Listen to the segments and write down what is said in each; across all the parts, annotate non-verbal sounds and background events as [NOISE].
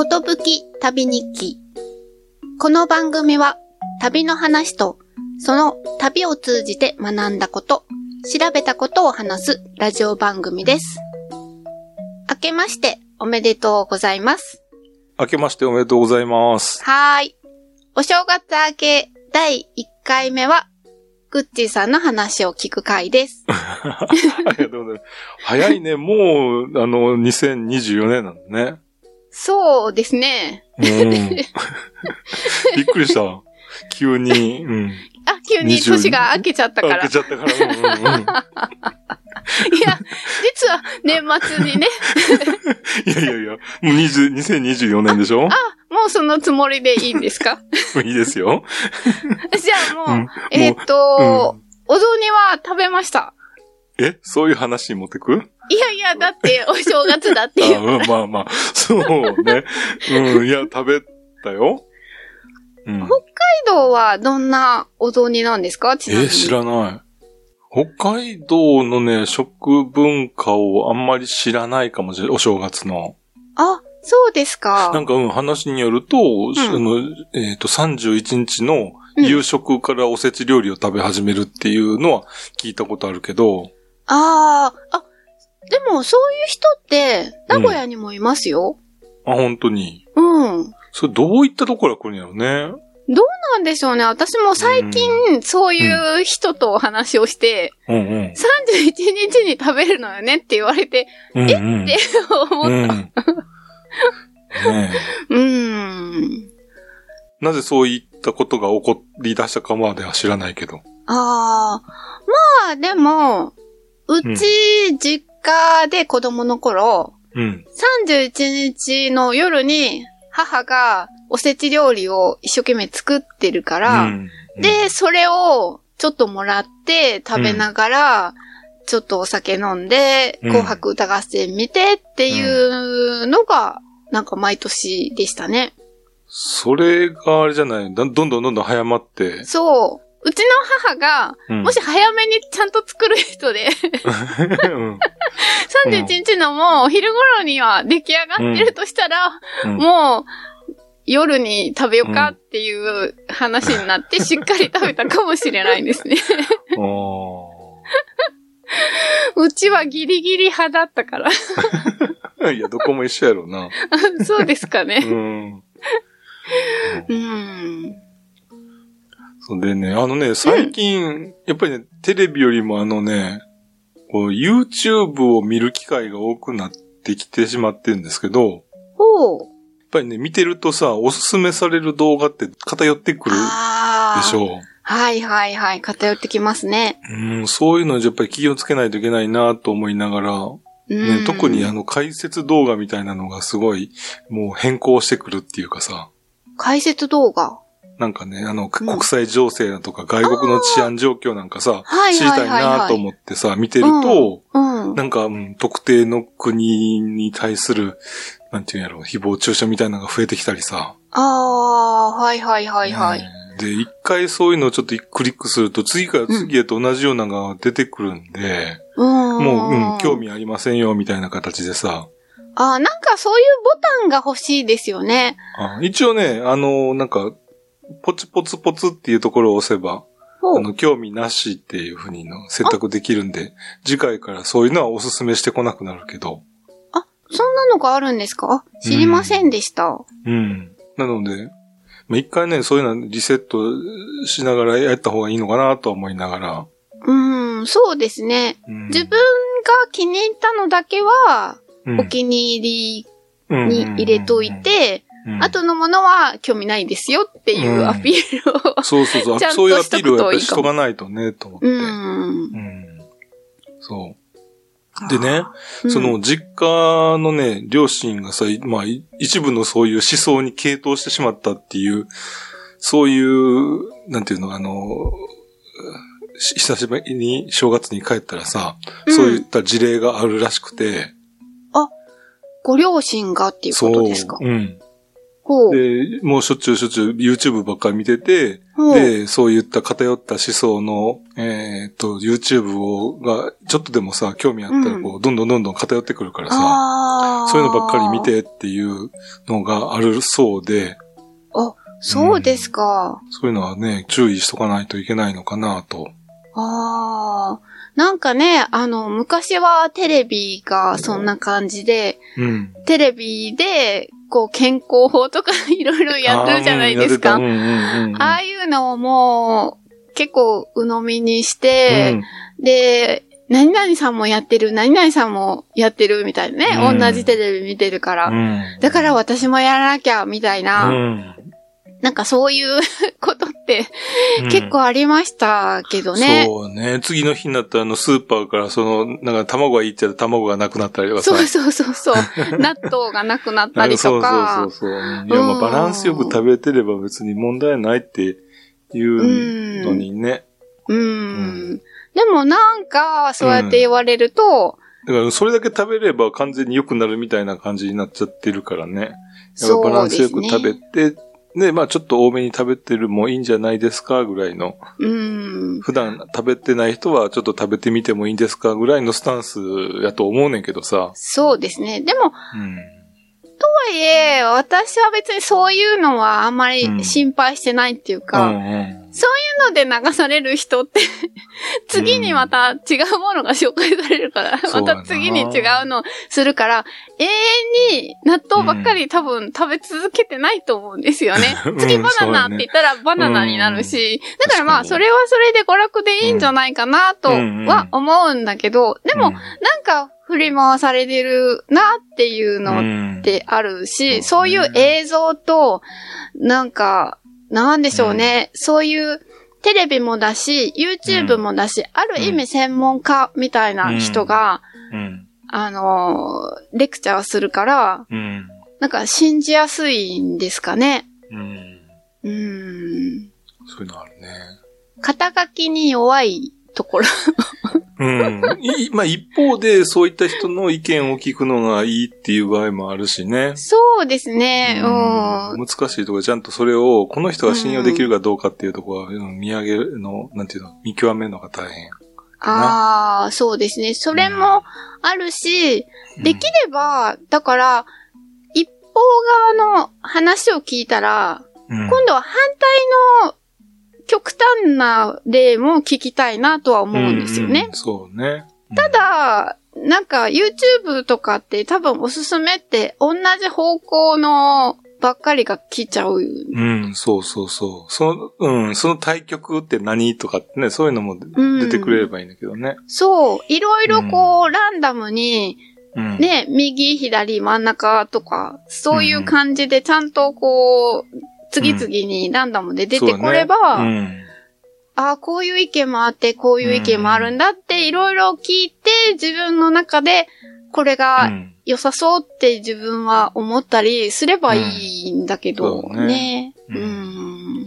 ことぶき旅日記。この番組は旅の話とその旅を通じて学んだこと、調べたことを話すラジオ番組です。明けましておめでとうございます。明けましておめでとうございます。はーい。お正月明け第1回目は、グッチーさんの話を聞く回です。[LAUGHS] ありがとうございます。早いね、もう、あの、2024年なのね。そうですね。うん。[LAUGHS] びっくりした。急に、うん。あ、急に20年が明けちゃったから。開けちゃったから。うんうんうん。いや、実は年末にね、[LAUGHS] いやいやいや、もう20 2024年でしょ？もうそのつもりでいいんですか？[LAUGHS] いいですよ。じゃあもう、うんえっ、と、お雑煮は食べました。えそういう話に持ってく？いやいや、だってお正月だってあいう。[LAUGHS] うんまあまあ、そうね。うん、いや、食べたよ。うん。北海道はどんなお雑煮なんですか？ちなみに。え、知らない。北海道のね、食文化をあんまり知らないかもしれない。お正月の。あ、そうですか。なんか、うん、話によると、あの、えっ、と、31日の夕食からおせち料理を食べ始めるっていうのは聞いたことあるけど、ああ、あ、でもそういう人って名古屋にもいますよ。あ、本当に。うん。それどういったところから来るんやろね。なんでしょうね。私も最近、そういう人とお話をして、うんうん。31日に食べるのよねって言われて、うんうん。って思っうん。ねえ [LAUGHS] うーん。なぜそういったことが起こり出したかまでは知らないけど。ああ、まあでも、うち、実家で子供の頃、うん。31日の夜に母がおせち料理を一生懸命作ってるから、うん、で、それをちょっともらって食べながら、ちょっとお酒飲んで、うん紅白歌合戦見てっていうのが、なんか毎年でしたね。それがあれじゃない？だどんどんどんどん早まって。そう。うちの母が、うんもし早めにちゃんと作る人で、うん31日のもうお昼頃には出来上がってるとしたら、うんもう夜に食べようかっていう話になって [LAUGHS] しっかり食べたかもしれないですね。あうちはギリギリ派だったから。ー [LAUGHS] いや、どこも一緒やろうな。[LAUGHS] そうですかうね。ん。うん。でね、あのね、最近、やっぱりね、テレビよりもあのね、こう、YouTube を見る機会が多くなってきてしまってるんですけど、ほう。やっぱりね、見てるとさ、おすすめされる動画って偏ってくる。でしょはいはいはい。偏ってきますね。う。うん、そういうのにやっぱり気をつけないといけないなと思いながら、うん、ね、特にあの解説動画みたいなのがすごい、もう変更してくるっていうかさ、解説動画？なんかね、あの、国際情勢だとか外国の治安状況なんかさ、はい知りたい。なと思ってさ、見てると、うん。なんか、うん特定の国に対する、なんていうんやろ、誹謗中傷みたいなのが増えてきたりさ。ああ、はいはいはいはい。ねで、一回そういうのをちょっとクリックすると、次から次へと同じようなのが出てくるんで、うん。もう、うん、興。味ありませんよ、みたいな形でさ。ああ、なんかそういうボタンが欲しいですよね。あ一応ね、あの、なんか、ポツポツポツっていうところを押せば。あの、興味なしっていうふうにの選択できるんで、次回からそういうのはおすすめしてこなくなるけど。そんなのがあるんですか？あ知りませんでした。うん。なので、まあ、一回ね、そういうのリセットしながらやった方がいいのかなとは思いながら。うん、そうですね。うん自分が気に入ったのだけは、うんお気に入りうんに入れといて、うん後のものは興味ないですよっていうアピールを。そうそうそう。ちゃんとそういうアピールをやっぱりしとかないとね、と思って。ううんん。そう。でね、うんその、実家のね、両親がさ、いまあ、い一部のそういう思想に傾倒してしまったっていう、そういう、なんていうの、あの、し久しぶりに正月に帰ったらさ、うんそういった事例があるらしくて、ご両親がっていうことですか？そう。うん。で、もうしょっちゅうしょっちゅう YouTube ばっかり見てて。で、そういった偏った思想の、えっ、と、YouTube を、が、ちょっとでもさ、興味あったら、こう、どんどんどんどん偏ってくるからさ、そういうのばっかり見。てっていうのがあるそうで、あ、そうですか。そういうのはね、注意しとかないといけないのかなと。ああ。なんかね、あの、昔はテレビがそんな感じで、うん。テレビで、こう、健康法とかいろいろやってるじゃないですか。あ,、うんうんうんうん。あいうのをもう、結構鵜呑みにして、で、何々さんもやってる、何々さんもやってるみたいなね。うん同じテレビ見てるから。うん。だから私もやらなきゃ、みたいな。うんなんかそういうことっ結構ありましたけどね。そうね。次の日になったら、あの、スーパーから、その、なんか卵がいいって言ったら卵がなくなったりとかさ。そうそうそうそう。[LAUGHS] 納豆がなくなったりとか。そうそうそうそう。いや、まあ、バランスよく食べてれば別に問題ないっていうのにね。うーうんん。でもなんか、そうやって言われると、だから、それだけ食べれば完全に良くなるみたいな感じになっちゃってるからね。やっぱバランス。よく食べて、ね、まあちょっと多めに食べてるもいいんじゃないですかぐらいの。うん。普段食べてない人はちょっと食べてみてもいいんですかぐらいのスタンスやと思うねんけどさ。そうですね。でも、とうん。はいえ、私は別にそういうのはあんまうんり心配してないっていううか、んうんそういうので流される人って、次にまた違うものが紹介されるから、また次に違うのするから、永遠に納豆ばっかり多分食べ続けてないと思うんですよね。[LAUGHS] うん次バナナって言ったらバナナになるし、だからまあそれはそれで娯楽でいいんじゃないかなとは思うんだけど、でも、なんか振り回されてるなっていうのうんってあるうん。し、そういう映像と、なんか、なんでしょうね、そういうテレビもだし、YouTube もだし、ある意味専門家みたいな人が、うん。あのー、レクチャーするから、うん。なんか信じやすいんですかね。うん。うーん。そういうのあるね。肩書きに弱いところ。うん。い [LAUGHS] まあ一方で、そういった人の意見を聞くのがいいっていう場合もあるしね。そうですね。うん。難しいところちゃんとそれを、この人が信用できるかどうかっていうところは、うん見上げるの、なんていうの、見極めるのが大変。ああ、そうですね。それもあるし、できれば、だから、一方側の話を聞いたら、うん、今度は反対の極端な例も聞きたいなとは思うんですよね。うんうんそうね。ただ、なんか YouTube とかって多分おすすめって同じ方向のばっかりが来ちゃう。うん、うん、そうそうそう。その、うん、その対局って何とかってね、そういうのもうん出てくれればいいんだけどね。そう、いろいろこう、ランダムに、うん。ね、右、左、真ん中とか、そういう感じでちゃんとこう、次々にランダムで出てこれば、そうだねああ、こういう意見もあって、こういう意見もあるんだって、いろいろ聞いて、自分の中で、これがん良さそうって自分は思ったりすればいいんだけど、ね。ねううんん。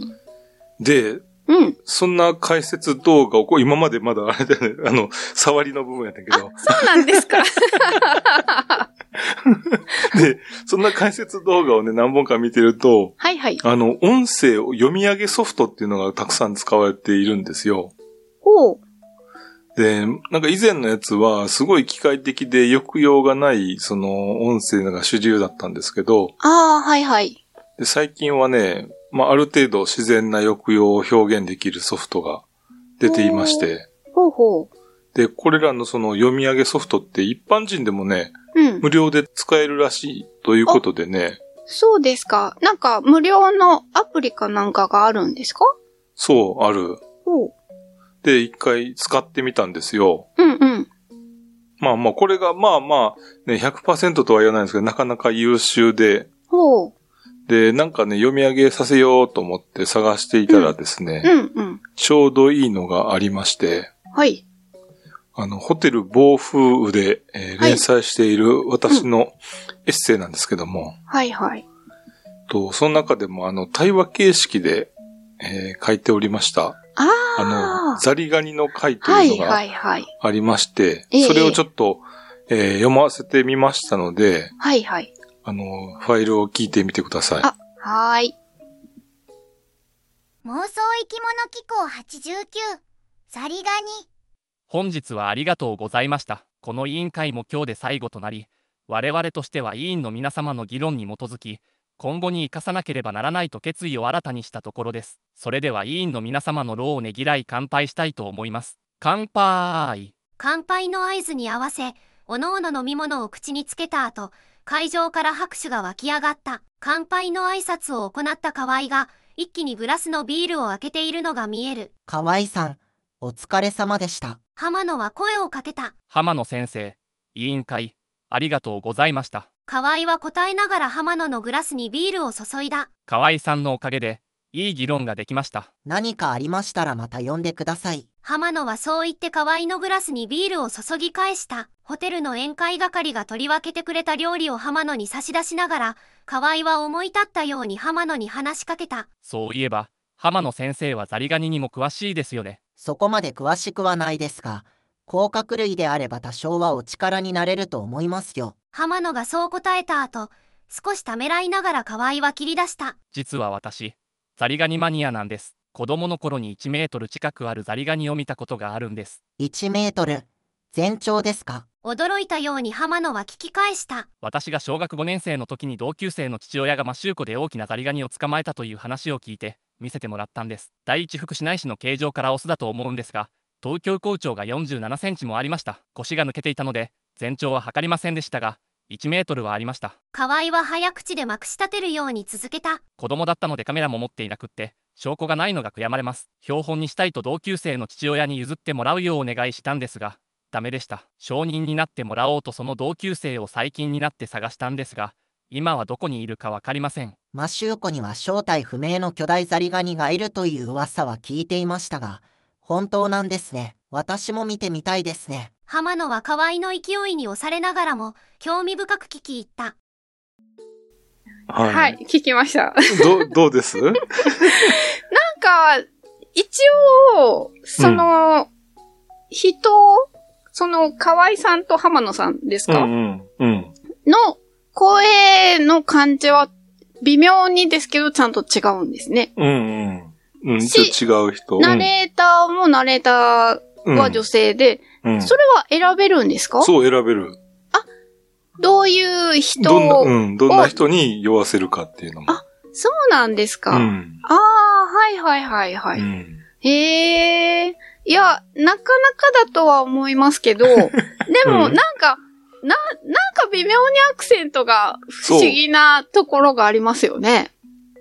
で、うん。そんな解説動画を、こう今までまだあれだよね、[LAUGHS] あの、触りの部分やったけど、そうなんですか。[LAUGHS] で、そんな解説動画をね、何本か見てると、はいはい。あの、音声を読み上げソフトっていうのがたくさん使われているんですよ。おう。で、なんか以前のやつは、すごい機械的で抑揚がない、その、音声が主流だったんですけど、ああ、はいはい。で最近はね、まあ、ある程度自然な抑揚を表現できるソフトが出ていまして、ほうほで、これらのその読み上げソフトって一般人でもね、う。うん。無料で使えるらしいということでね、そうですか。なんか、無料のアプリかなんかがあるんですか？そう、ある。ほう。で、一回使ってみたんですよ。うんうん。まあまあ、これがまあまあ、ね、100%とは言わないんですけど、なかなか優秀で、ほう。で、なんかね、読み上げさせようと思って探していたらですね、うんうん。ちょうどいいのがありまして、はい。あの、ホテル暴風雨で、えーはい連載している私のエッセイなんですけども、はいはい。と、その中でもあの、対話形式で、えー書いておりました。あああ。の、ザリガニの回とはいいうのがはいはい。ありまして、ええそれをちょっと、えー読ませてみましたので、はいはい。あの、ファイルを聞いてみてください。あはーい。妄想生き物機構89ザリガニ本日はありがとうございました。この委員会も今日で最後となり、我々としては委員の皆様の議論に基づき、今後に生かさなければならないと決意を新たにしたところです。それでは委員の皆様の労をねぎらい乾杯したいと思います。乾杯乾杯の合図に合わせ、おのおの飲み物を口につけた後、会場から拍手が湧き上がった。乾杯の挨拶を行った河合が、一気にグラスのビールを開けているのが見える。河合さん、お疲れ様でした。浜野は声をかけた。浜野先生、委員会、ありがとうございました。河合は答えながら浜野のグラスにビールを注いだ。河合さんのおかげで、いい議論ができました。何かありましたらまた呼んでください。浜野はそう言って河合のグラスにビールを注ぎ返した。ホテルの宴会係が取り分けてくれた料理を浜野に差し出しながら、河合は思い立ったように浜野に話しかけた。そういえば、浜野先生はザリガニにも詳しいですよね。そこまで詳しくはないですが、甲殻類であれば多少はお力になれると思いますよ。浜野がそう答えた後、少しためらいながら河合は切り出した。実は私、ザリガニマニアなんです。子供の頃に1メートル近くあるザリガニを見たことがあるんです。1メートル。全長ですか？驚いたように浜野は聞き返した。私が小学5年生の時に同級生の父親がマシューコで大きなザリガニを捕まえたという話を聞いて見せてもらったんです第一福祉内市の形状からオスだと思うんですが東京校長が47センチもありました腰が抜けていたので全長は測りませんでしたが1メートルはありました河合は早口でまくし立てるように続けた。子供だったのでカメラも持っていなくって証拠がないのが悔やまれます標本にしたいと同級生の父親に譲ってもらうようお願いしたんですがダメでした証人になってもらおうとその同級生を最近になって探したんですが今はどこにいるか分かりませんマシューコには正体不明の巨大ザリガニがいるという噂は聞いていましたが、本当なんですね。私も見てみたいですね。浜野は河合の勢いに押されながらも、興味深く聞き入った。ははい、聞きました。どう、どうです？[LAUGHS] なんか、一応、その、人、その、河合さんと浜野さんですか、うんうん。うん。の声の感じは、微妙にですけど、ちゃんと違うんですね。うんうん。うん、しちょっと違う人。ナレーターもナレーターは女性で、うん、うんそれは選べるんですか？そう選べる。どういう人どんな、を、うん、どんな人に酔わせるかっていうのも。あそうなんですか、うん。ああ、はいはいはいはい。うん。へえ。いや、なかなかだとは思いますけど、[LAUGHS] でも、うんなんか、な、なんか微妙にアクセントが不思議なところがありますよね。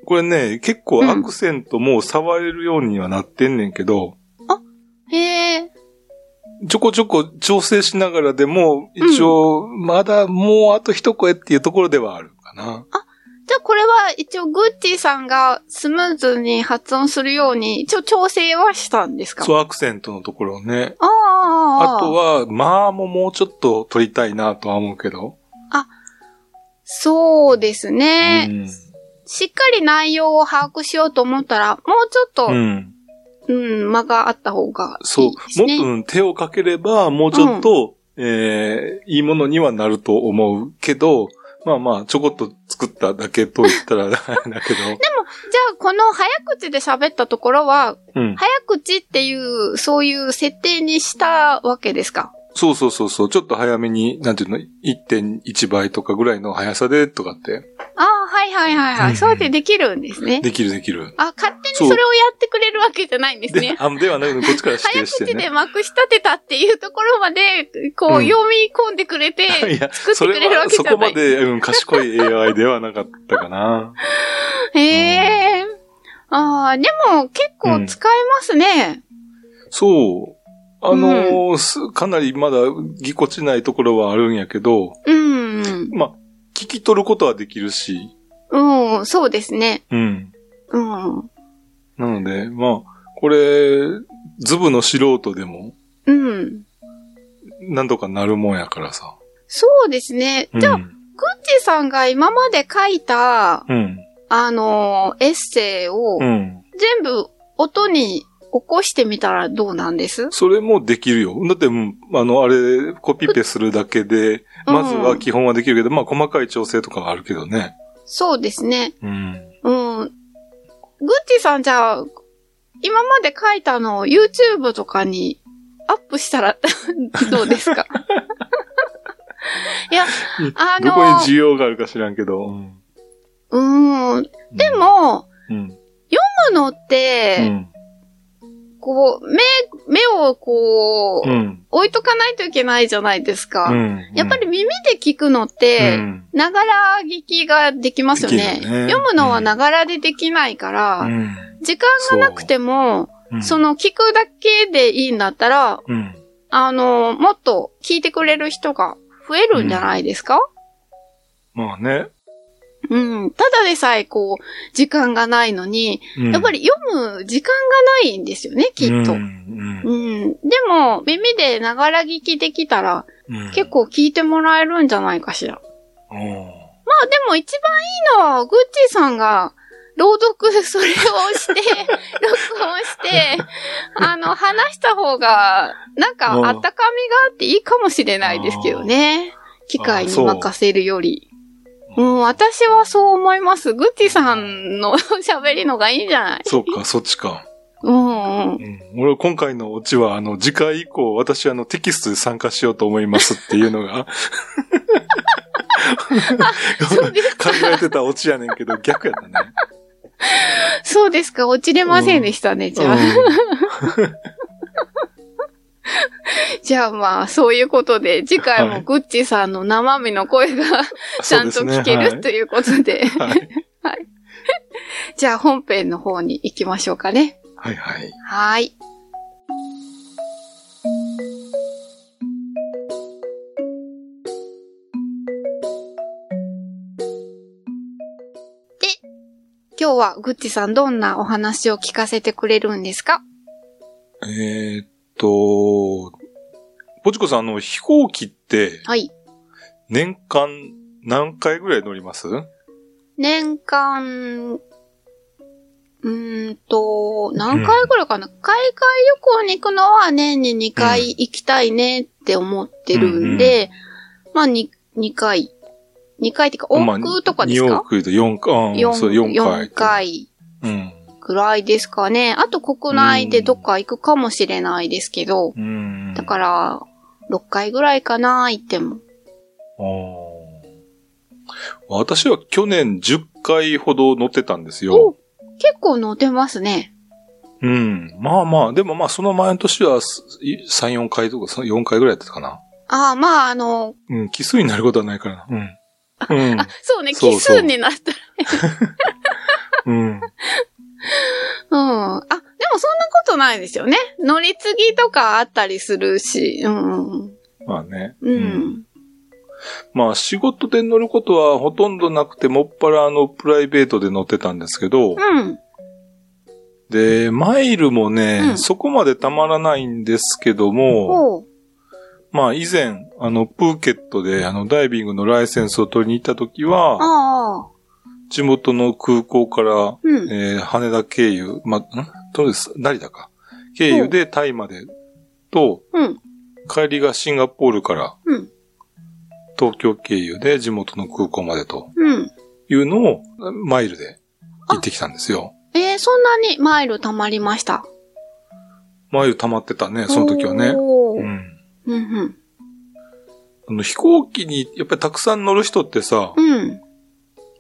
これね、結構アクセントも触れるようにはなってんねんけど、へえ。ちょこちょこ調整しながらでも、一応、まだもうあと一声っていうところではあるかな。じゃあこれは一応グッチーさんがスムーズに発音するように一応調整はしたんですか？そう、アクセントのところをね。ああ、あとは、まあもうもうちょっと取りたいなとは思うけど。そうですね、うん。しっかり内容を把握しようと思ったら、もうちょっと、ううん、ん。間があった方がいそういで。すね。もっとうん手をかければ、もうちょっと、えーいいものにはなると思うけど、まあまあ、ちょこっと作っただけと言ったら [LAUGHS] だけど。じゃあ、この早口で喋ったところは、うん。早口っていう、そういう設定にしたわけですか？そうそうそうそう。ちょっと早めに、なんていうの、1.1倍とかぐらいの速さでとかって、ああ、はいはいはいはい。うんそうやってできるんですね。できるできる。あ、勝手にそれをやってくれるわけじゃないんですでね、。あではなく、こっちから指早定してね。口でまくし立てたっていうところまで、こう、うん読み込んでくれて、[LAUGHS] 作ってそれくれるわは、けじゃない。そこまで、うん、賢い AI ではなかったかな。[LAUGHS] へえ。ああ、でも結構使えますね。そう。あのーすかなりまだぎこちないところはあるんやけど、うん。まあ、聞き取ることはできるし、うん、そうですね。うん。うん。なので、まあ、これ、ズブの素人でも、うん。なんとかなるもんやからさ。そうですね。うん。じゃあ、グッチさんが今まで書いた、うん。あのーエッセイをうん。全部音に起こしてみたらどうなんです？それもできるよ。だって、うんあの、あれ、コピペするだけで、まずは基本はできるけど、まあ、細かい調整とかはあるけどね。そうですね。うん。うん。グッチさんじゃあ、今まで書いたのを YouTube とかにアップしたら [LAUGHS] どうですか？いや、あどこにの、需要があるか知らんけど。うん。うーん、でも、うん。読むのっうて、ん。こう、目、目をこう、うん。置いとかないといけないじゃないですか。うん。やっぱり耳で聞くのって、うんながら聞きができますよね。ね読むのはながらでできないから、うん。時間がなくても、うんそ、の聞くだけでいいんだったら、うん。あの、もっと聞いてくれる人が増えるんじゃないですか、まあね。うん、ただでさえこう、時間がないのに、うんやっぱり読む時間がないんですよね、きっと。ううん。ん。でも、耳でながら聞きできたら、うん。結構聞いてもらえるんじゃないかしら。うん。まあでも一番いいのは、グッチーさんが、朗読それをして、[LAUGHS] 録音して、あの、話した方が、なんか、うんあったかみがあっていいかもしれないですけどね。機械に任せるより。うん、私はそう思います。グッチーさんの [LAUGHS] 喋りのがいいんじゃない？そうか、そっちか。うんうん。うん。俺、今回のオチは、あの、次回以降、私、あの、テキストで参加しようと思いますっていうのが、[LAUGHS] 考えてたオチやねんけど、逆やったね。そうですか、落ちれませんでしたね、じゃあ。[LAUGHS] じゃあまあ、そういうことで、次回もはいグッチさんの生身の声が [LAUGHS] ちゃんと聞けるということで。はい。[LAUGHS] はい。じゃあ本編の方に行きましょうかね。はいはい。はい。で、今日はグッチさんどんなお話を聞かせてくれるんですか？えーっと、ポチコさん、あの、飛行機って、はい。年間何回ぐらい乗ります？年間、うーんと、何回ぐらいかな、海外旅行に行くのは年に2回行きたいねって思ってるんで、まあ 2, 2回。2回っていうか、往復とかですまあ、2往か、復で4回、うん、そう、4回。4回うん。ぐらいですかね。あと国内でどっか行くかもしれないですけど、うん。だから、6回ぐらいかな、行っても。私は去年10回ほど乗ってたんですおよ。結構乗ってますね。うん。まあまあ、でもまあその前の年はす3、4回とか4回ぐらいだったかな。ああ、まあ、あの、うん。奇数になることはないからな。うん。うんあ、そうね、奇数になったら [LAUGHS] うん。うん。あ、でもそんなことないですよね。乗り継ぎとかあったりするし。うんうんまあね。うん。うん。まあ仕事で乗ることはほとんどなくて、もっぱらあの、プライベートで乗ってたんですけど、うん。で、マイルもね、うんそこまでたまらないんですけども。まあ以前、あの、プーケットであの、ダイビングのライセンスを取りに行った時は、ああ。地元の空港から、うん。えー羽田経由、ま、ん？どうです？成田か。経由でタイまでと、うん。帰りがシンガポールからうん。東京経由で地元の空港までとうん。いうのをマイルで行ってきたんですよ。えー、そんなにマイル貯まりました？マイル溜まってたね、その時はね。うん。うんうん。あの飛行機にやっぱりたくさん乗る人ってさ、うん。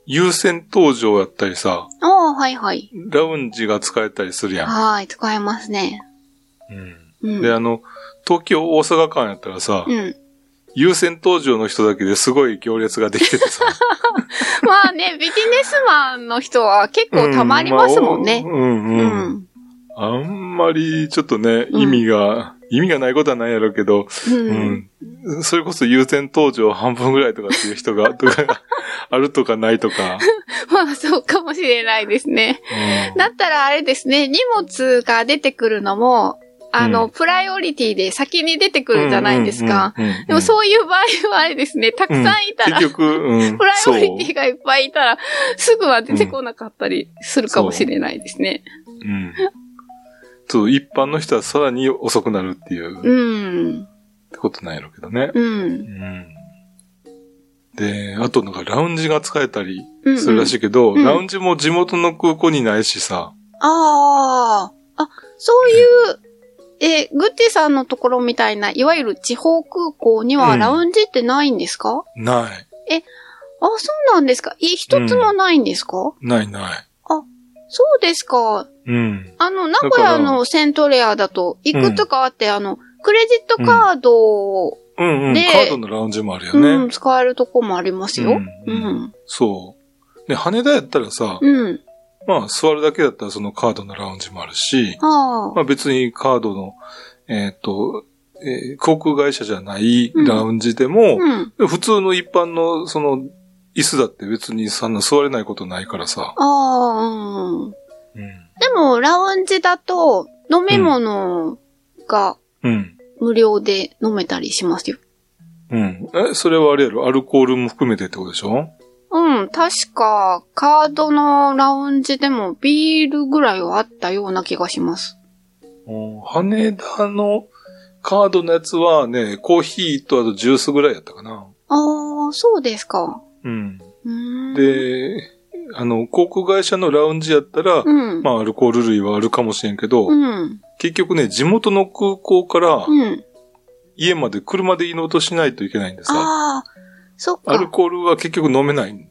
優先搭乗やったりさ、ああ、はいはい。ラウンジが使えたりするやん。はい、使えますね。うん。うん。で、あの、東京大阪間やったらさ、うん。優先搭乗の人だけですごい行列ができててさ。[LAUGHS] まあね、ビジネスマンの人は結構溜まりますもんねう。ん、まあうん、ううん。ん。あんまりちょっとね、うん意味が、意味がないことはないやろうけど、う。うんん。それこそ優先搭乗半分ぐらいとかっていう人が、とか、[LAUGHS] あるとかないとか。[LAUGHS] まあそうかもしれないですね。うんだったらあれですね、荷物が出てくるのも、あの、うんプライオリティで先に出てくるじゃないですか。。うんうんうんうんでもそういう場合はあれですね、たくさんいたら、結局、うん。[LAUGHS] プライオリテそィがいっぱいいたら、すぐは出てこなかったりするかもしれないですね。う。うん。そう、一般の人はさらに遅くなるっていう、っうん。てことなんやろうけどね。う。うんん。で、あとなんかラウンジが使えたりうんするらしいけど、うんラウンジも地元の空港にないしさ、ああ。あ、そういう、え、グッティさんのところみたいな、いわゆる地方空港にはうんラウンジってないんですか、ない。あ、そうなんですか？い一つもないんですか、ないない。そうですか。うん。あの、名古屋のセントレアだと、いくつかあって、あの、クレジットカードを、うんうん。でカードのラウンジもあるようん、ね。使えるとこもありますよ。ううんん。そう。で、羽田やったらさ、うん。まあ座るだけだったらそのカードのラウンジもあるし、はあ。まあ別にカードの、えっ、と、えー航空会社じゃないラウンジでも、うん。普通の一般のその椅子だって別にそんな座れないことないからさ。ああ、うん。うん。でも、ラウンジだと、飲み物がうん。無料で飲めたりしますよ。うん。え、それはあれやろ？アルコールも含めてってことでしょ？うん、確か、カードのラウンジでもビールぐらいはあったような気がします。うん羽田のカードのやつはね、コーヒーとあとジュースぐらいやったかな。ああ、そうですか。うん。うーん。、で、あの、航空会社のラウンジやったら、うん。まあ、アルコール類はあるかもしれんけど、うん。結局ね、地元の空港からうん。家まで車で移動としないといけないんでさ、ああ、そっアルか。コールは結局飲めない。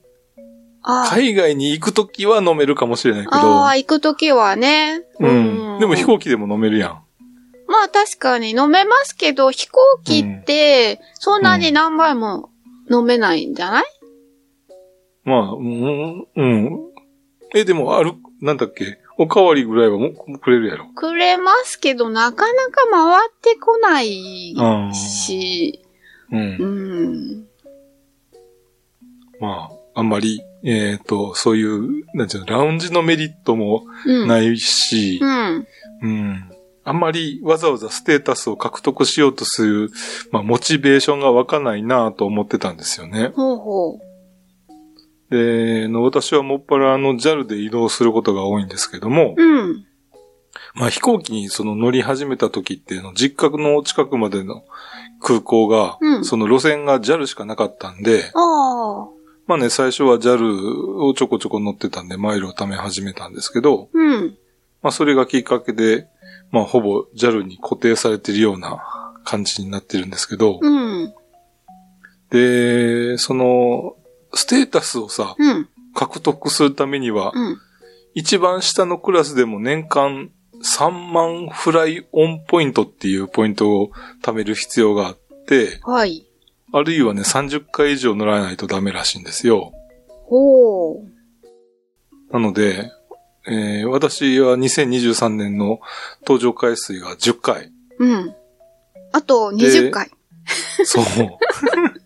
あー海外に行くときは飲めるかもしれないけど、あー、行くときはね。うん。でも飛行機でも飲めるやん。まあ確かに飲めますけど、飛行機って、そんなに何杯も飲めないんじゃない、まあ、うん、うん。え、でも、ある、なんだっけ、おかわりぐらいはもうくれるやろ。くれますけど、なかなか回ってこないあし、う。うんん。まあ、あんまり、えっ、と、そういう、なんていうの、ラウンジのメリットもうん。。ないいし、うん。うん。あんまりわざわざステータスを獲得しようとする、まあ、モチベーションが湧かないなと思ってたんですよね。ほうほう。で、の私はもっぱらあの JAL で移動することが多いんですけども、うん。まあ飛行機にその乗り始めた時っていうの、実家の近くまでの空港が、うんその路線が JAL しかなかったんで。まあね、最初は JAL をちょこちょこ乗ってたんで、マイルを貯め始めたんですけど、うん。まあそれがきっかけで、まあほぼ JAL に固定されてるような感じになってるんですけど、うん。で、その、ステータスをさ、うん。獲得するためには、うん。一番下のクラスでも年間3万フライオンポイントっていうポイントを貯める必要があって、はい。あるいはね、30回以上乗らないとダメらしいんですよ。ほう。なので、えー私は2023年の登場回数が10回。うん。あと20回。そう。[LAUGHS]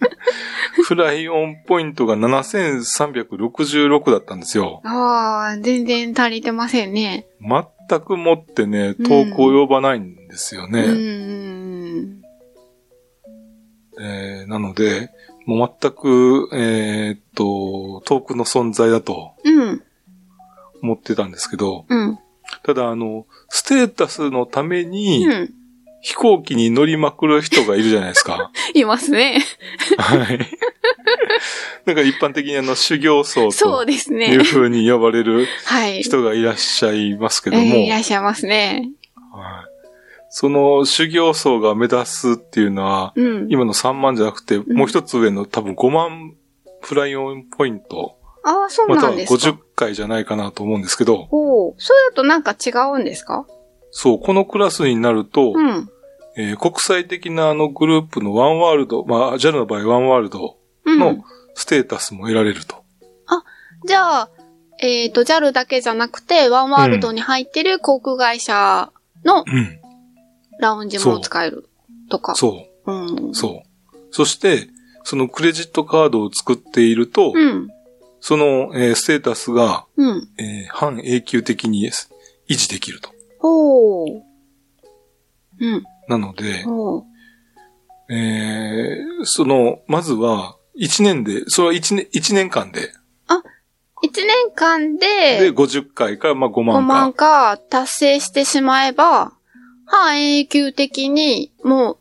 フライオンポイントが7366だったんですよ。ああ、全然足りてませんね。全くもってね、遠く及ばないんですよね。うん。えーなので、もう全く、えーっと、遠くの存在だとうん。思ってたんですけど、うん。ただあの、ステータスのためにうん。飛行機に乗りまくる人がいるじゃないですか。[LAUGHS] いますね。はい。[LAUGHS] だから一般的にあの修行僧そうといですねう。風に呼ばれるはい。人がいらっしゃいますけどえも、ーいらっしゃいますね。はいその修行僧が目指すっていうのは、うん。今の3万じゃなくて、んもう一つ上の多分5万フライオンポイント、ああ、そうまたはなんですか。50回じゃないかなと思うんですけど、ほう。それだとなんか違うんですか？そう、このクラスになると、うん。えー国際的なあのグループのワンワールド、まあ、JAL の場合ワンワールドうん。のステータスも得られると。じゃあ、えっ、と、JAL だけじゃなくて、ワンワールドに入ってる航空会社のうん。ラウンジも使えるとか。そう。うん。そう。そして、そのクレジットカードを作っていると、うん。その、えーステータスが、うん。えー半永久的に維持できると。ほう。うん。なので。えーその、まずは、1年で、それは1年、一年間で、一年間で、で50回から、まあ5 5万万か。か達成してしまえば、半永久的にもう、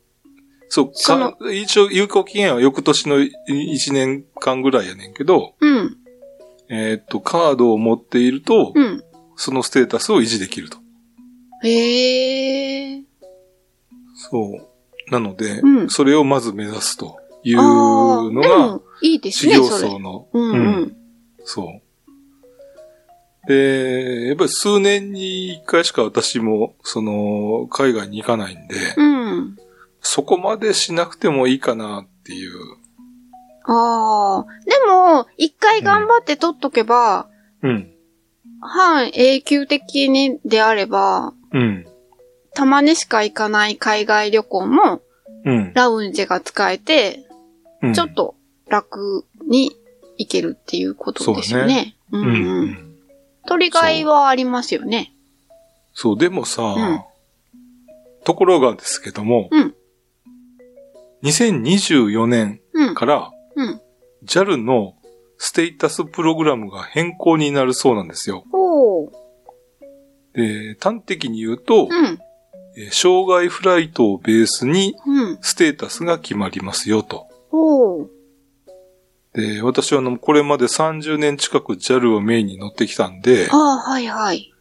そう、か一応有効期限は翌年の1年間ぐらいやねんけど、うん、えーっと、カードを持っていると、うん。そのステータスを維持できると。へえ。そう。なので、うんそれをまず目指すというああ、のがいいですね、修行。僧の、うんうん。そう。で、やっぱり数年に一回しか私も、その、海外に行かないんで、うん。そこまでしなくてもいいかなっていう。ああ。でも、一回頑張って取っとけば、うん。半永久的にであれば、うん。たまにしか行かない海外旅行も、うん。ラウンジが使えて、うんちょっと楽に行けるっていうことですよね。ううんん、う。うんん。取り替えはありますよね。そう、でもさ、んところがですけども、うん2024年うん。からうん。JAL のステータスプログラムが変更になるそうなんですよ。で、端的に言うと、うん。えー障害フライトをベースにうん。ステータスが決まりますよと。で、私はあの、これまで30年近く JAL をメインに乗ってきたんで、ああ、はいはい。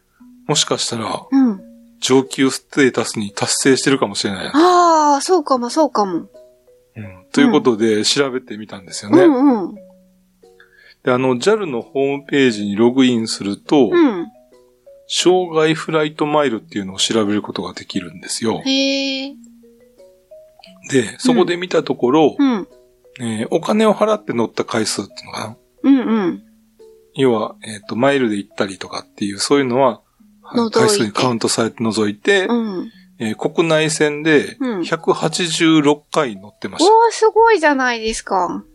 もしかしたらうん。上級ステータスに達成してるかもしれない。ああ、そうかも、そうかも。うん、ということで調べてみたんですようね。んうん。で、あの、JAL のホームページにログインすると、うん。障害フライトマイルっていうのを調べることができるんですよ。へえ。で、そこで見たところ、うん。えーお金を払って乗った回数っていうのかな？うんうん。要は、えっ、と、マイルで行ったりとかっていう、そういうのは、回数にカウントされて除いて、うん。えー国内線でうん186回乗ってましおー、すごいじゃないですか。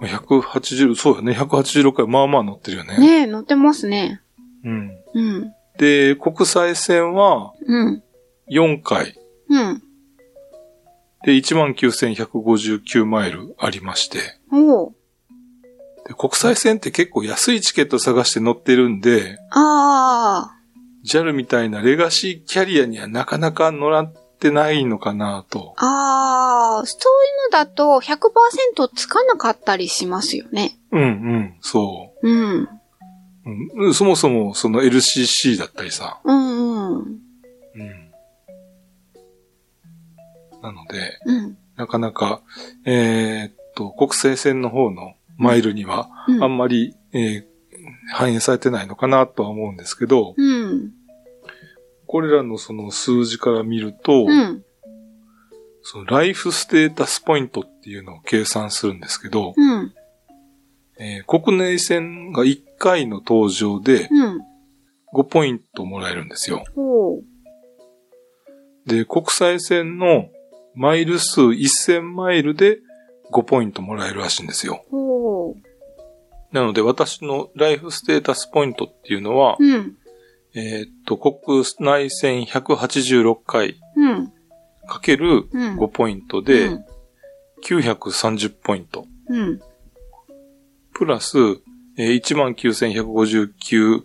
た。180、そうよね。186回、まあまあ乗ってるよね。ねえ、乗ってますね。うん。うん。で、国際線はうん。4回。うん。で、19,159マイルありまして。おー。で国際線って結構安いチケット探して乗ってるんで、あ JAL みたいなレガシーキャリアにはなかなか乗らってないのかなと。あ。ああ、そういうのだと100%つかなかったりしますよね。うんうん、そうん。う。うん、そもそもその LCC だったりさ。うんうん。なので、うん。なかなか、えーっと、国際線の方のマイルにはうんあんまり、えー反映されてないのかなとは思うんですけど、うん。これらのその数字から見ると、うん。そのライフステータスポイントっていうのを計算するんですけど、うん。えー国内線が1回の登場でうん。5ポイントもらえるんですよ。で、国際線のマイル数1000マイルで5ポイントもらえるらしいんですよ。なので私のライフステータスポイントっていうのは、うん。えーっと、国内線186回うん。かけるうん。5ポイントでうん930ポイント。うん。プラス、えー19,159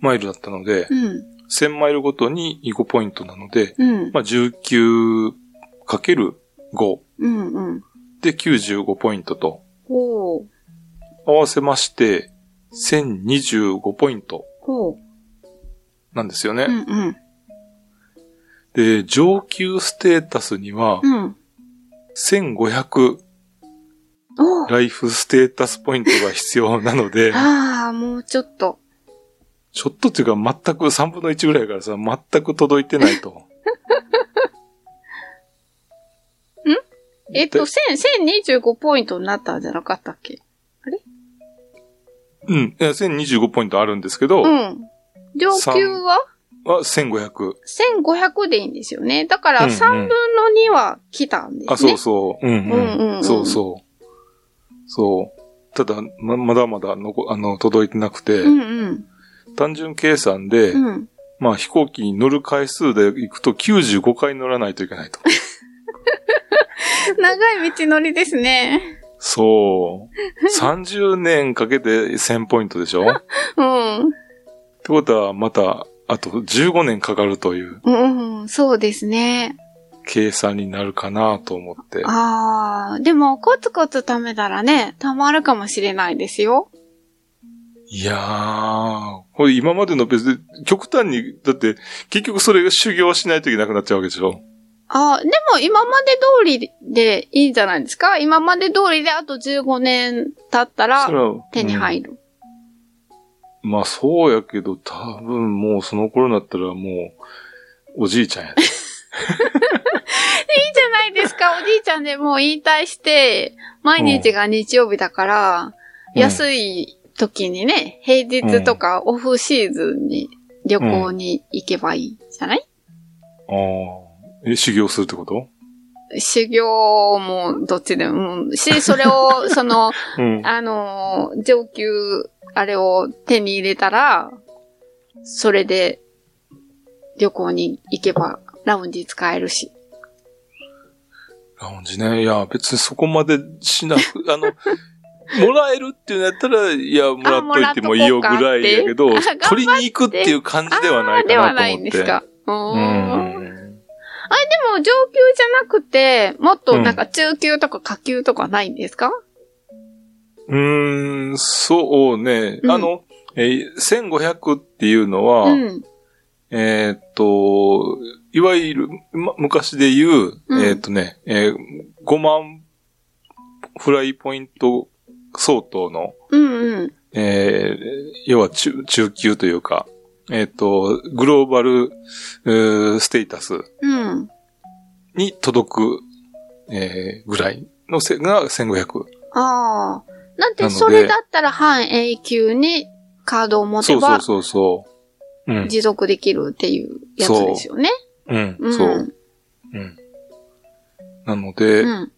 マイルだったので、うん。1000マイルごとに5ポイントなので、うん。まあ、19かける5うん。うん。で95ポイントと、おー。合わせまして1025ポイントほう。なんですよね。うん。うん。で、上級ステータスにはうん。1500おー。ライフステータスポイントが必要なので、[LAUGHS] ああ、もうちょっと。ちょっとっていうか全く3分の1ぐらいからさ、全く届いてないと。えっと、1000、1025ポイントになったんじゃなかったっけ？うん。いや、1025ポイントあるんですけど、うん。上級は？は1500。1500でいいんですよね。だからうんうん3分の2は来たんですね。あ、そうそう。うんうん。うんうんうんそうそう。そう。ただ、ま、まだまだのこ、あの、届いてなくて、うんうん。単純計算で、うん。まあ飛行機に乗る回数で行くと95回乗らないといけないと。[LAUGHS] 長い道のりですね。そう。30年かけて1000ポイントでしょ？っ [LAUGHS] てうん。ことは、また、あと15年かかるといううん、うん、そうですね。計算になるかなと思って。ああ、でもコツコツ貯めたらね、貯まるかもしれないですよ。いやー、これ今までの別で、極端に、だって、結局それが修行しないといけなくなっちゃうわけでしょ？ああ、でも今まで通りでいいんじゃないですか？今まで通りであと15年経ったら手に入る。うんまあそうやけど、多分もうその頃になったらもう、おじいちゃんやで。[LAUGHS] いいじゃないですか。おじいちゃんでもう引退して、毎日が日曜日だから、うん安い時にね、平日とかオフシーズンに旅行に行けばいいじゃない、ああ。え、修行するってこと？修行もどっちでも、うんし、[LAUGHS] それを、その、うん。あのー、上級、あれを手に入れたら、それで旅行に行けばラウンジ使えるし。ラウンジね。いや、別にそこまでしなく、[LAUGHS] あの、もらえるっていうのやったら、いや、もらっといてもいいよぐらいやけど [LAUGHS] 取りに行くっていう感じではないかなと思って。ではないんですか。うー。うんん。でも上級じゃなくて、もっとなんか中級とか下級とかないんですか、うーん、そうね。うんあの、えー1500っていうのは、うん。えーっと、いわゆる、ま、昔で言う、うんえーっとね、えー5万フライポイント相当の、うんうん。えー要は中中級というか、えーっと、グローバルうーステータスうん。に届く、えーぐらいのせが1500。ああ。なんで、それだったら半永久にカードを持てばそうそうそうそう。うん。持続できるっていうやつですよね。うん、うん。そう。うん。なので、うん。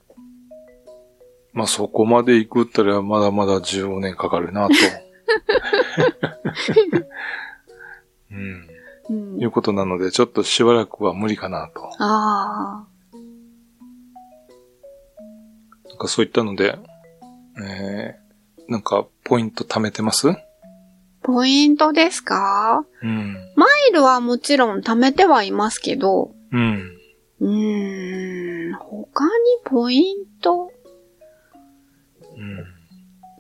まあそこまで行くったらまだまだ15年かかるなと。[LAUGHS] うん。うんいうことなので、ちょっとしばらくは無理かなと。ああ。なんかそういったので、えー、なんかポイント貯めてます？ポイントですか？うん。マイルはもちろん貯めてはいますけど、うん。うーん、他にポイント？うん。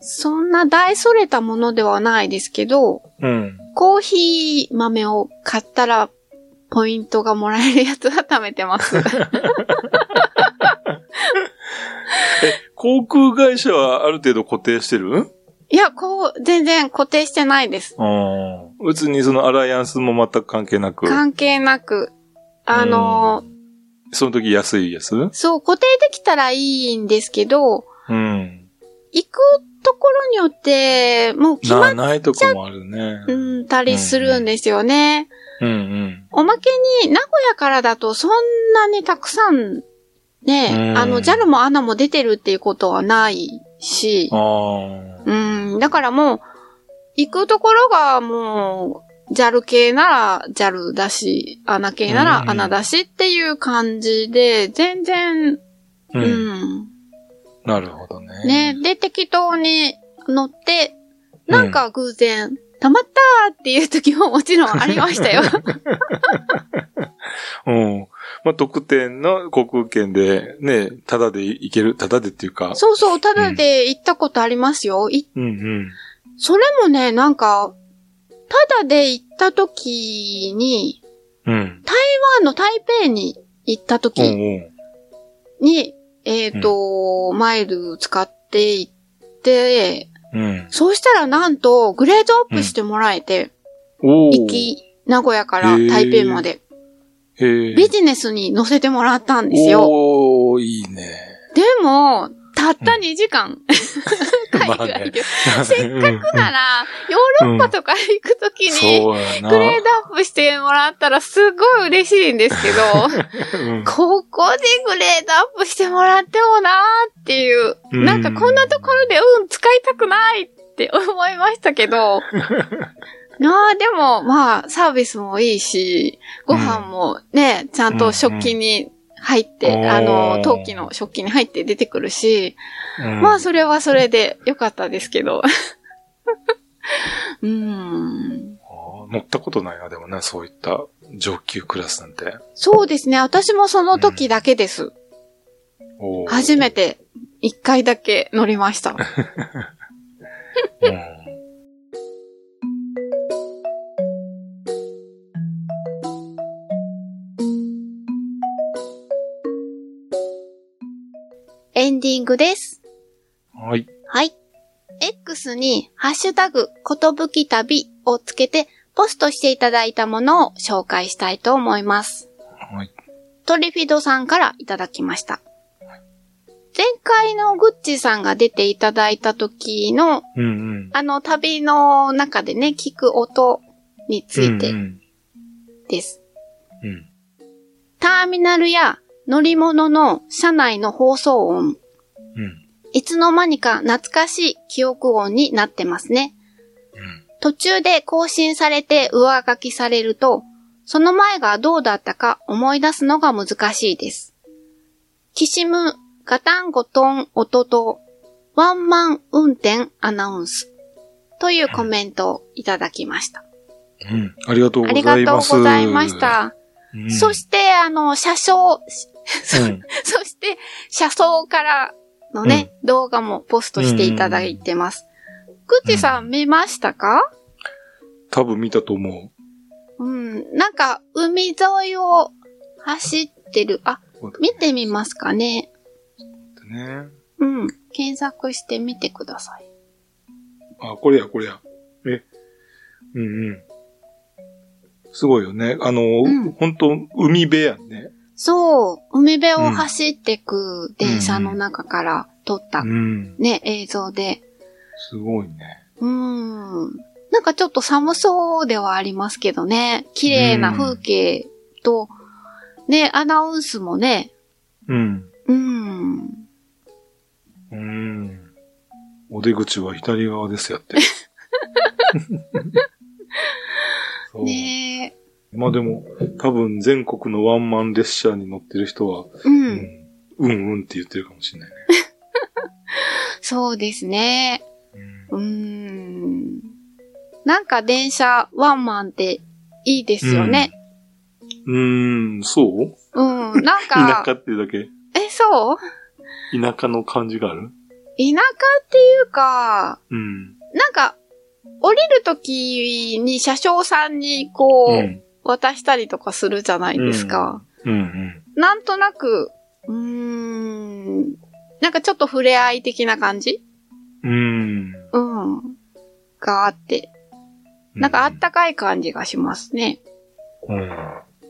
そんな大それたものではないですけど、うん。コーヒー豆を買ったら、ポイントがもらえるやつは貯めてます。[LAUGHS] 航空会社はある程度固定してる？いや、こう、全然固定してないです。うん。別にそのアライアンスも全く関係なく、関係なく。あのーその時安いやつ？そう、固定できたらいいんですけど、うん。行くところによって、もう決まな、っないとこもあるね。うんたりするんですよね。うんうん。おまけに、名古屋からだとそんなにたくさん、ね、うんあの、JAL も ANA も出てるっていうことはないし。うん、だからもう、行くところがもう、JAL 系なら JAL だし、ANA 系ならうん ANA だしっていう感じで、全然、う。うんん、なるほどね。ね、で、適当に乗って、なんか偶然、たまったーっていう時ももちろんありましたよ。[LAUGHS] うん。まあ、特典の航空券で、ね、ただで行ける、ただでっていうか。そうそう、ただで行ったことありますよ。いうんうん。それもね、なんか、ただで行った時に、うん。台湾の台北に行った時に、えっ、と、マイル使って行って、うん。そうしたらなんと、グレードアップしてもらえて、おお。行き、名古屋から台北まで。ビジネスに乗せてもらったんですよ。おー、いいね。でも、たった2時間。[LAUGHS] 海まあね。外で。せっかくなら、ヨーロッパとか行くときに。グレードアップしてもらったらすごい嬉しいんですけど、[LAUGHS] うん。ここでグレードアップしてもらってもなーっていう、うん。なんかこんなところでうん使いたくないって思いましたけど、[LAUGHS] なあ、でもまあサービスもいいし、ご飯もね、ちゃんと食器に入って、うんあの、陶器の食器に入って出てくるし、うんまあそれはそれで良かったですけど。[LAUGHS] うーん。乗ったことないな、でもね、そういった上級クラスなんて。そうですね。私もその時だけです。おー初め。て一回だけ乗りました。[LAUGHS] うんンディングです。はい。はい。X に、ハッシュタグ、ことぶき旅をつけて、ポストしていただいたものを紹介したいと思います。はい。トリフィドさんからいただきました。前回のグッチさんが出ていただいた時の、うんうん。あの旅の中でね、聞く音についてうんです。うん。うん。ターミナルや乗り物の車内の放送音、うん。いつの間にか懐かしい記憶音になってますね。うん。途中で更新されて上書きされると、その前がどうだったか思い出すのが難しいです。きしむ、ガタンゴトン、音と、ワンマン運転アナウンス。というコメントをいただきました。うん。ありがとうあございます。りがとうございまし。た。うん、そして、あの、車掌、うん、[LAUGHS] そして、車窓からのね、動画もポストしていただいてます。グッチさん見ましたか？多分見たと思うん。なんか、海沿いを走ってる。あ、う。見てみますかね。ね。うん。検索してみてください。あ、これや、これや。え？うんうん。すごいよね。あの、ん本当海辺やんね。そう。海辺を走ってく電車の中から撮ったうん。ね、映像で。すごいね。うん。なんかちょっと寒そうではありますけどね。綺麗な風景と、ね、アナウンスもね。うん。うん。うん。お出口は左側ですやって。[LAUGHS] ねまあでも、多分全国のワンマン列車に乗ってる人は、う。うんん、うんうんって言ってるかもしれないね。[LAUGHS] そうですね。うんうーん。なんか電車ワンマンっていいですよね。うーん、そう？うん。なん [LAUGHS] 田か、舎っていうだけ？え、そう？田舎の感じがある？田舎っていうか、うん。なんか、降りるときに車掌さんにこう、うん。渡したりとかするじゃないですか。うんうん。なんとなく、うーん、なんかちょっと触れ合い的な感じ？うん。うん。があって、なんかあったかい感じがしますね。うん。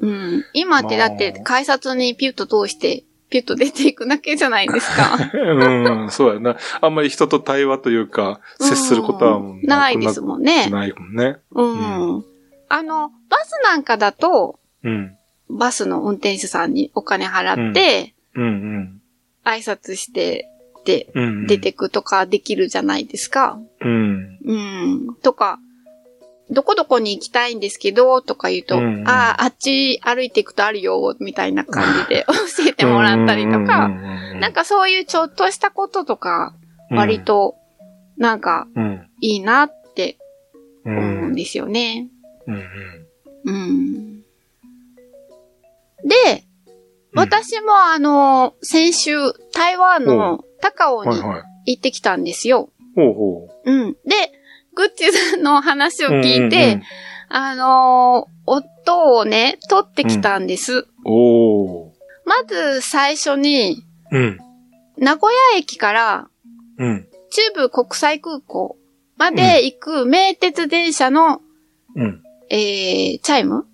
うん。今ってだって改札にピュッと通して、ピュッと出ていくだけじゃないですか。[LAUGHS] うん、そうやな。あんまり人と対話というか、接することはもううんないですもんね。ないもんね。うん。あの、バスなんかだと、うん。バスの運転手さんにお金払って、うんうん。挨拶して、で、うんうん。出てくとかできるじゃないですか。うん。うん。とか、どこどこに行きたいんですけど、とか言うと、うんうんああ、あっち歩いていくとあるよ、みたいな感じで [LAUGHS] 教えてもらったりとか、なんかそういうちょっとしたこととか、割、と、なんか、うん。いいなってう思うんん。ですよね。うんうん。うん。で、私もあの、先週、台湾の高尾に。行ってきたんですよ。ほうほう。うん。で、グッチさんの話を聞いて、うんうんあのー音をね、取ってきたんです。うん、おー。まず最初に、うん。名古屋駅からうん。中部国際空港まで行く名鉄電車の、うん。えー、チャイム？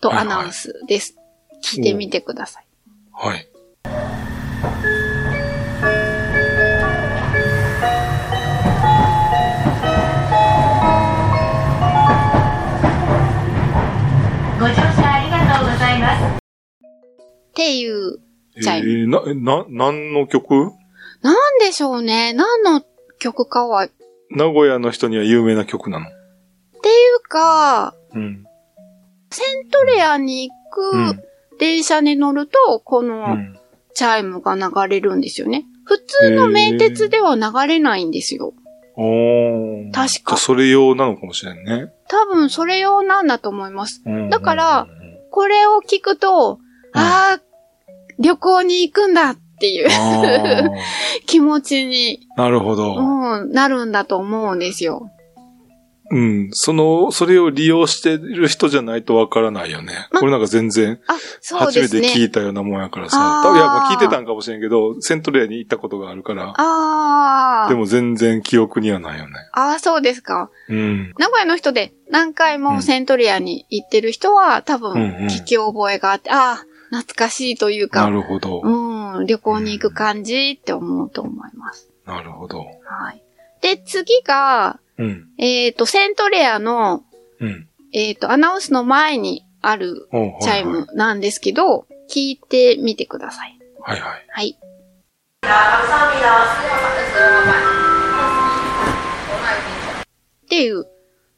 とはいはいアナウンスです。聞いてみてください。はい。ご乗車ありがとうございます。っていう、えチャイー、な、えな、何の曲？なんでしょうね。何の曲かは、名古屋の人には有名な曲なの？か、うん。セントレアに行うんく電車に乗ると、こうのん。チャイムが流れるんですよね。普通の名鉄では流れないんですよ。おー。確かそれ用なのかもしれんね。多分それ用なんだと思います。うんだから、これを聞くと、ああ、旅行に行くんだっていうあ [LAUGHS] 気持ちに、あ、なるほど。うん、なるんだと思うんですよ。うん。その、それを利用してる人じゃないとわからないよね。まこれなんか全然、初めて。聞いたようなもんやからさ。多分いや、まあ聞いてたんかもしれんけど、セントレアに行ったことがあるから。ああ。でも全然記憶にはないよね。ああ、そうですか。うん。名古屋の人で何回もセントリアに行ってる人は多うんうん分聞き覚えがあって、ああ、懐かしいというなか、るほど。うん、旅行に行く感じって思うと思います。なるほど。はい。で、次が、うん。えっ、と、セントレアの、うん。えっ、と、アナウンスの前にあるチャイムなんですけど、聞いてみてください。はいはい。はい。っていう、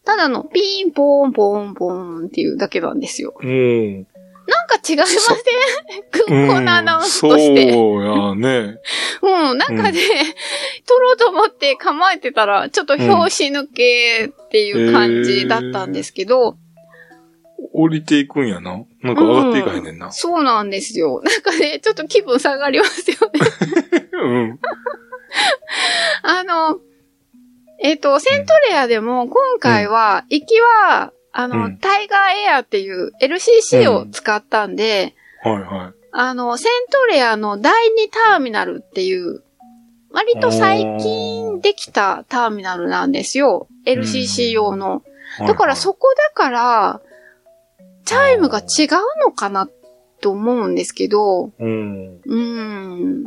ただのピンポーンポーンポーンっていうだけなんですよ。うん。なんか違いません？空港 [LAUGHS] のアナウンスとして。そうやね。[LAUGHS] うん、なんかね、撮ろうと思って構えてたら、ちょっと拍子抜けっていう感じだったんですけど、降りていくんやな？なんか上がっていかへんねんな。そうなんですよ。なんかね、ちょっと気分下がりますよね。うん。[LAUGHS] あの、えっ、と、セントレアでも今回は、行きは、あの、うんタイガーエアっていう LCC を使ったんで、はいはい。あの、セントレアの第2ターミナルっていう、割と最近できたターミナルなんですよ。LCC 用の。だからそこだから、チャイムが違うのかなと思うんですけど、うん。うーん。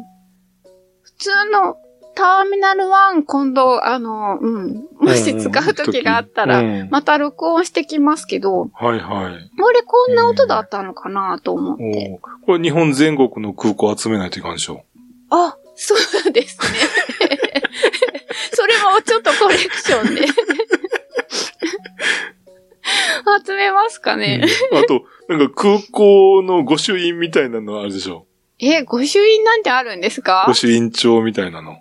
普通のターミナル1今度、あの、うん。もし使う時があったら、うんまた録音してきますけど、はいはい。俺こんな音だったのかなと思って。これ日本全国の空港集めないといかんでしょ。あ、そうですね。[LAUGHS] それもちょっとコレクションで。[LAUGHS] 集めますかね。うんあと、なんか空港の御朱印みたいなのあるでしょ。え、御朱印なんてあるんですか？御朱印帳みたいなの。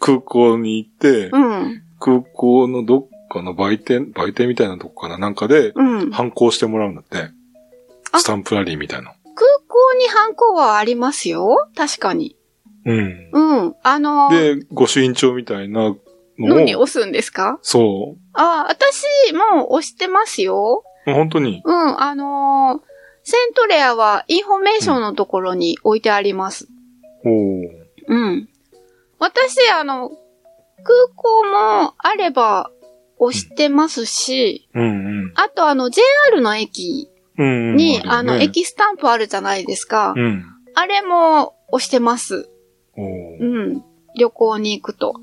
空港に行って、うん。空港のどっかの売店、売店みたいなとこかななんかで、うん。ハンコ押してもらうんだって。あスタンプラリーみたいな。港にハンコはありますよ確かに。うん。うん。あの、で、御朱印帳みたいなのを、のに押すんですか？そあ、私も押してますよ。う。本当に？うん。あのーセントレアはインフォメーションのところに置いてあります。おーうん。私、あの、空港もあれば押してますし、うんうん。あとあの JR の駅うんうん。に、あの、駅スタンプあるじゃないですか。うん。あれも押してます。うん。旅行に行くと。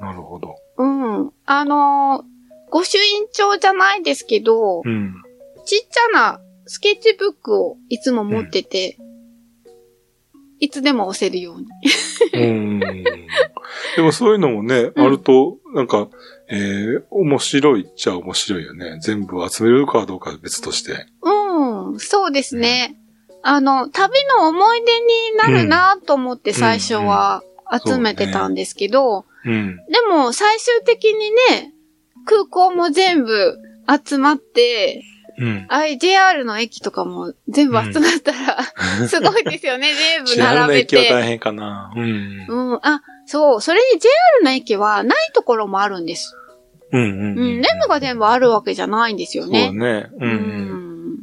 なるほど。うん。あのー御朱印帳じゃないですけど、うん。ちっちゃなスケッチブックをいつも持ってて、いつでも押せるように。うん。[LAUGHS] でもそういうのもね、うんあると、なんか、えー、面白いっちゃ面白いよね。全部集めるかどうかは別として。うん、そうですね。あの、旅の思い出になるなと思って最初は集めてたんですけど、うん。でも最終的にね、空港も全部集まって、うん。あい JR の駅とかも全部集まったら、[LAUGHS] すごいですよね、[LAUGHS] 全部並べて。駅は大変かな。うん。うん、あ、そう、それに JR の駅はないところもあるんです。うんうんうん、全部が全部あるわけじゃないんですよそうね。ね。う。うんん。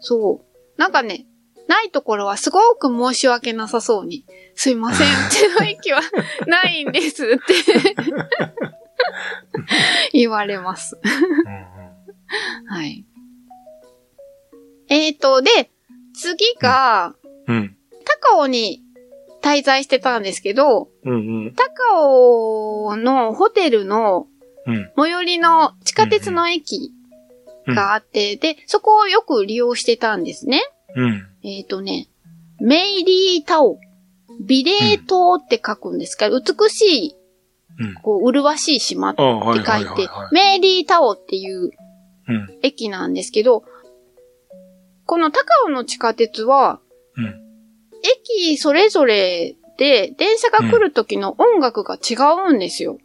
そう。なんかね、ないところはすごく申し訳なさそうに、すいません、[LAUGHS] うちの駅はないんですって言われます。はい。えーと、で、次が、うん。高尾に滞在してたんですけど、うんうん。高尾のホテルのうん。最寄りの地下鉄の駅があって、で、そこをよく利用してたんですね。うん。えっ、とね、メイリータオ。美麗島って書くんですか、美しい、うん。こう、麗しい島って書いて。メイリータオっていううん。駅なんですけど、この高尾の地下鉄は、うん。駅それぞれで電車が来る時の音楽が違うんですよ。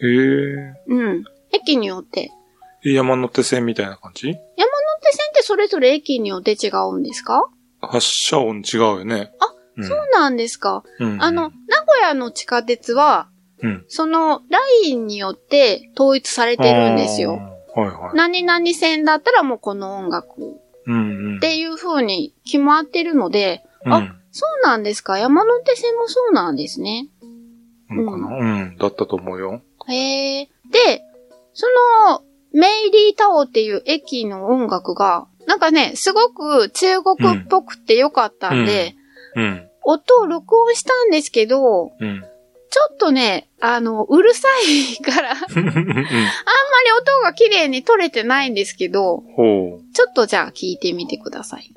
ええうん。駅によって。ー。山手線みたいな感じ？山手線ってそれぞれ駅によって違うんですか、発車音違うよね。あ、うん、そうなんですか。うん。あの、名古屋の地下鉄は、うん。そのラインによって統一されてるんですよ。はいはい。何々線だったらもうこの音楽うんうん。っていう風に決まってるので、うん、あそうなんですか。山手線もそうなんですね。うんかな？うん。だったと思うよ。へえ。で、その、メイリータオっていう駅の音楽が、なんかね、すごく中国っぽくてよかったんで、うん。音を録音したんですけど、うん。ちょっとね、あの、うるさいから、[LAUGHS] あんまり音が綺麗に取れてないんですけど。ちょっとじゃあ聞いてみてください。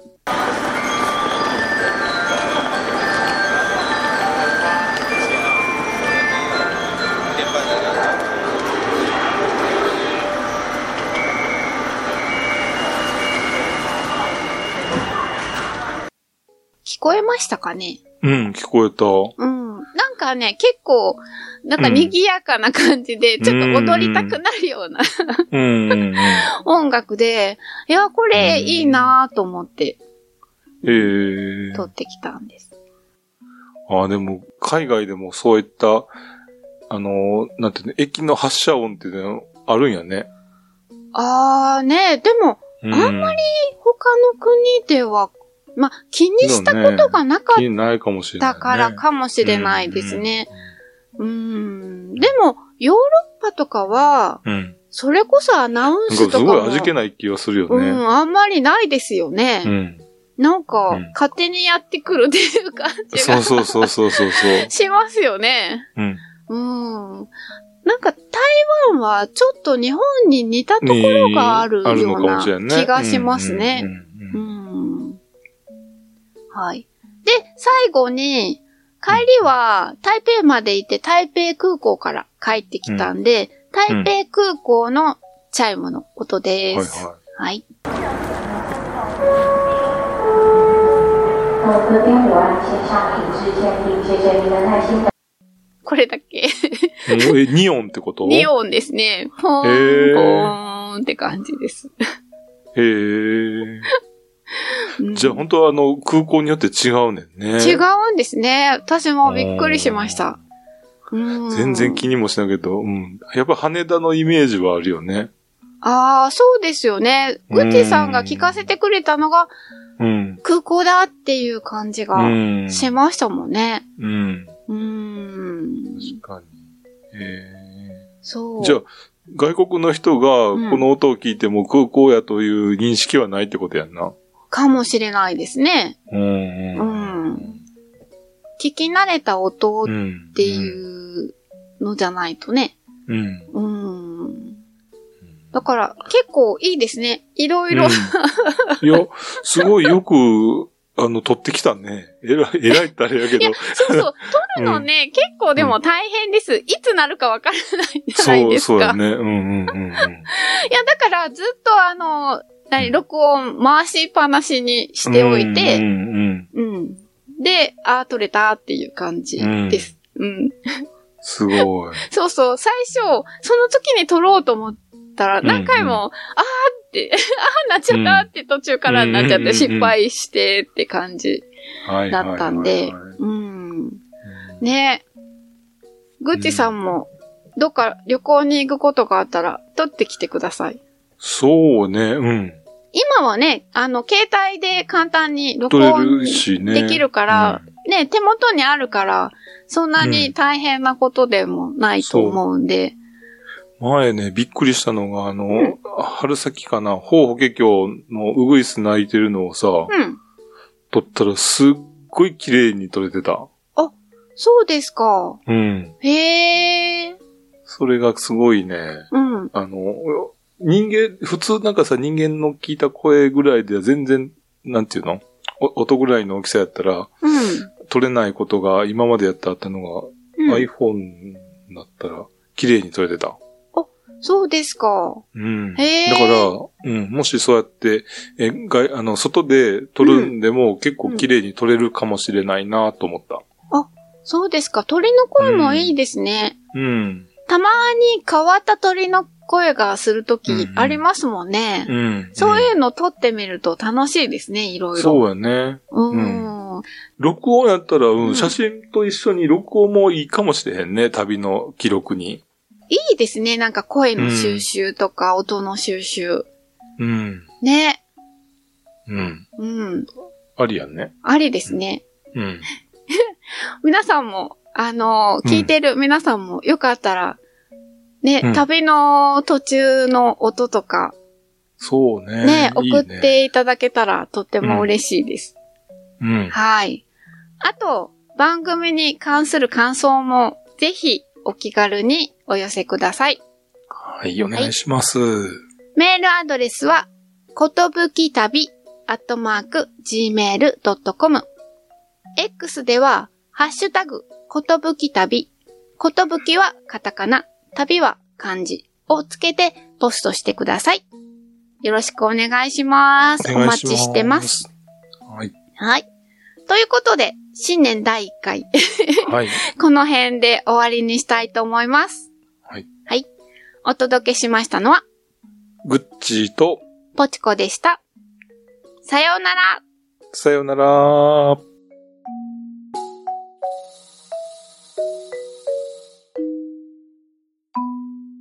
聞こえましたかね？うん、聞こえた。うん。なんかね、結構、なんか賑やかな感じで、ちょっと踊りたくなるようなうんうんうん。音楽で、いや、これいいなぁと思ってええ撮ってきたんです。ああ、でも、海外でもそういった、あの、なんていうの、駅の発車音っていうのあるんやね。あーね、でも、うん、あんまり他の国では、まあ、気にしたことがなかっ気にないかもしれない、たね。からかもしれないですね。うーん。でも、ヨーロッパとかは。それこそアナウンスとかも。かすごい味気ない気がするよね。うん、あんまりないですよね。うん。なんか、うん勝手にやってくるっていう感じがそうそうそうそうそうそう。[LAUGHS] しますよね。うん。うん。なんか台湾はちょっと日本に似たところがあるあるのようなかもしれんね。気がしますね。うんうんうんうん。はい。で、最後に、帰りは台北まで行って台北空港から帰ってきたんで、台北空港のチャイムの音です。はいははい。呃，隔边有安线上品质鉴定，谢谢您的耐心等。これだけ。い。え、ニオンってこと？ニオンですね。ポーン、ポーンって感じです。へえ。うんじゃあ本当はあの、空港によって違うねんね。違うんですね。私もびっくりしました。うん全然気にもしないけど、うん。やっぱ羽田のイメージはあるよね。ああ、そうですよね。グッチさんが聞かせてくれたのがうん。空港だっていう感じうがん。しましたもんね。うん。うーん。確かに。へそう。え。じゃあ、外国の人がうんこの音を聞いても空港やという認識はないってことやんな。かもしれないですね。うん。うん聞き慣れた音っうん。ていうのじゃないとね。うん。うん。だから結構いいですね。いろいろ。うんいや、すごいよく、あの、取ってきたね。えらい、えらいってあれやけど。そうそう。撮るのね、結構でも大変です。いつなるかわからないじゃないですか。そうやね。うんうんうんうん。いや、だからずっとあの、何、録音回しっぱなしにしておいて、うんうんうん。うん。で、あー、撮れたっていう感じです。うん。すごい。[LAUGHS] そうそう、最初、その時に撮ろうと思ったら、うん何回も、あーって、[LAUGHS] あー、なっちゃったって途中からなっちゃって、うん失敗してって感じはい。だったんでうん。ねぐっちさんも、どっか旅行に行くことがあったら、撮ってきてください。そうね、うん。今はね、あの、携帯で簡単に録音。できるから、ね、手元にあるから、そんなに大変なことでもないと思うんで、前ね、びっくりしたのが、あの、ん春先かな、法法華経のウグイス鳴いてるのをさ、うん。撮ったらすっごい綺麗に撮れてた。そうですか。うん。へえ。それがすごいね、うん。あの、人間、普通なんかさ、人間の聞いた声ぐらいでは全然、なんていうの？お音ぐらいの大きさやったら、うん。撮れないことが今までやってあったのが、うん、iPhone だったら、綺麗に撮れてた。そうですか。うん。へーだから、うん、もしそうやって、え、があの、外で撮るんでも、結構綺麗に撮れるかもしれないなと思った。そうですか。鳥の声もいいですね。うん。たまに変わった鳥の声がするときうんありますもんね。うん。そういうの撮ってみると楽しいですね、いろいろ。そうやね。う。うんうん。録音やったら、うん、うん写真と一緒に録音もいいかもしれへんね、旅の記録に。いいですね。なんか声の収集とか、音の収集。うん。ね。うん。うん。ありやんね。ありですね。うん。[LAUGHS] 皆さんも、あの、聞いてる皆さんもよかったら、ね、うん旅の途中の音とか、そうね。ね、いい送っていただけたらとっても嬉しいです。うん。はい。あと、番組に関する感想も、ぜひ、お気軽にお寄せください。はい、お願いします。メールアドレスは、ことぶき旅、アットマーク、gmail.com。X では、ハッシュタグ、ことぶき旅。ことぶきはカタカナ、旅は漢字をつけてポストしてください。よろしくお願いします。お願いし待ちしてます。。はい。はい。ということで、新年第1回、はい。[LAUGHS] この辺で終わりにしたいと思います。はい。はい。お届けしましたのは、グッチーと、ポチコでした。さようなら。さようなら。